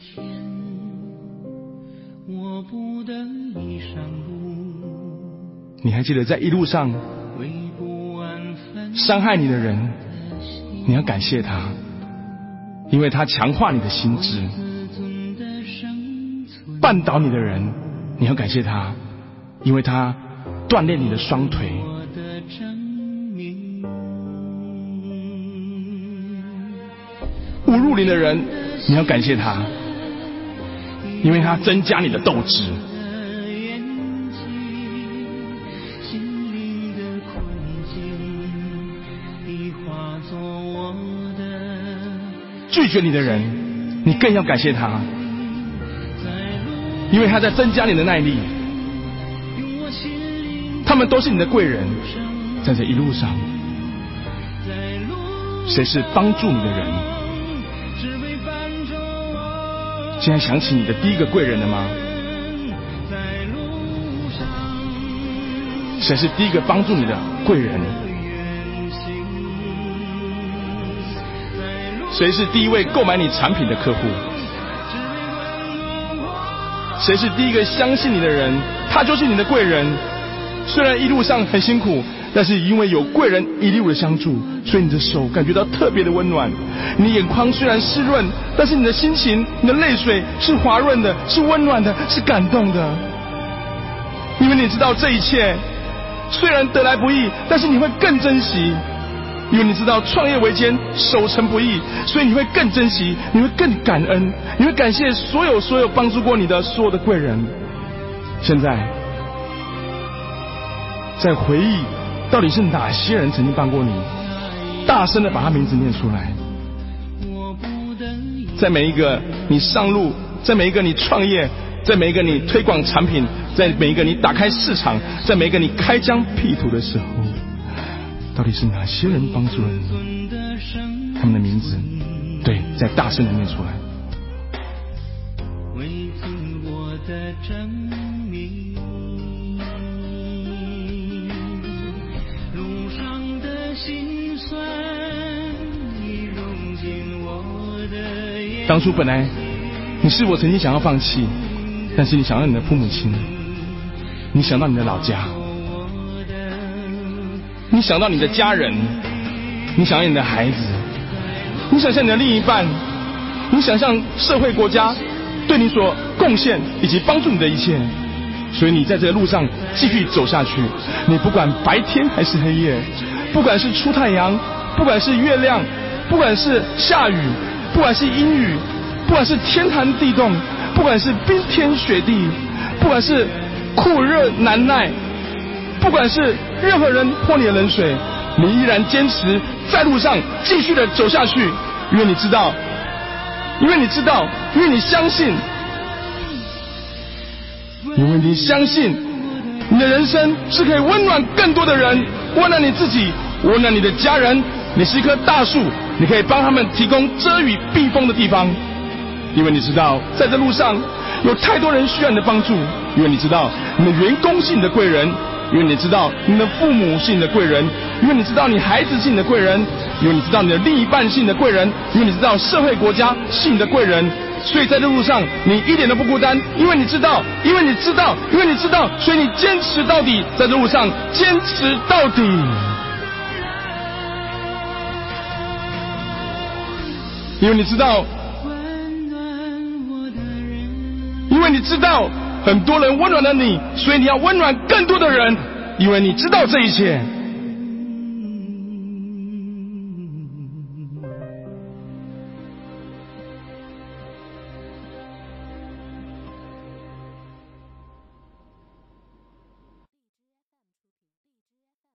天，我不等你上路，你还记得在一路上，伤害你的人，你要感谢他，因为他强化你的心智，绊倒你的人，你要感谢他，因为他锻炼你的双腿。我入林的人，你要感谢他。因为他增加你的斗志。拒绝你的人，你更要感谢他，因为他在增加你的耐力。他们都是你的贵人，在这一路上，谁是帮助你的人？现在想起你的第一个贵人了吗？谁是第一个帮助你的贵人？谁是第一位购买你产品的客户？谁是第一个相信你的人？他就是你的贵人。虽然一路上很辛苦，但是因为有贵人一路的相助，所以你的手感觉到特别的温暖。你眼眶虽然湿润，但是你的心情、你的泪水是滑润的，是温暖的，是感动的。因为你知道这一切虽然得来不易，但是你会更珍惜。因为你知道创业维艰，守成不易，所以你会更珍惜，你会更感恩，你会感谢所有所有帮助过你的所有的贵人。现在，在回忆到底是哪些人曾经帮过你，大声的把他名字念出来。在每一个你上路，在每一个你创业，在每一个你推广产品，在每一个你打开市场，在每一个你开疆辟土的时候。到底是哪些人帮助了你？他们的名字，对，在大声的念出来。当初本来你是我曾经想要放弃，但是你想到你的父母亲，你想到你的老家。你想到你的家人，你想到你的孩子，你想象你的另一半，你想象社会国家对你所贡献以及帮助你的一切，所以你在这个路上继续走下去。你不管白天还是黑夜，不管是出太阳，不管是月亮，不管是下雨，不管是阴雨，不管是天寒地冻，不管是冰天雪地，不管是酷热难耐。不管是任何人泼你的冷水，你依然坚持在路上继续的走下去，因为你知道，因为你知道，因为你相信，因为你相信，你的人生是可以温暖更多的人，为了你自己，为了你的家人。你是一棵大树，你可以帮他们提供遮雨避风的地方，因为你知道，在这路上有太多人需要你的帮助，因为你知道，你的员工是你的贵人。因为你知道你的父母是你的贵人，因为你知道你孩子是你的贵人，因为你知道你的另一半是你的贵人，因为你知道社会国家是你的贵人，所以在这路上你一点都不孤单，因为你知道，因为你知道，因为你知道，所以你坚持到底，在这路上坚持到底，因为你知道，因为你知道。很多人温暖了你，所以你要温暖更多的人，因为你知道这一切。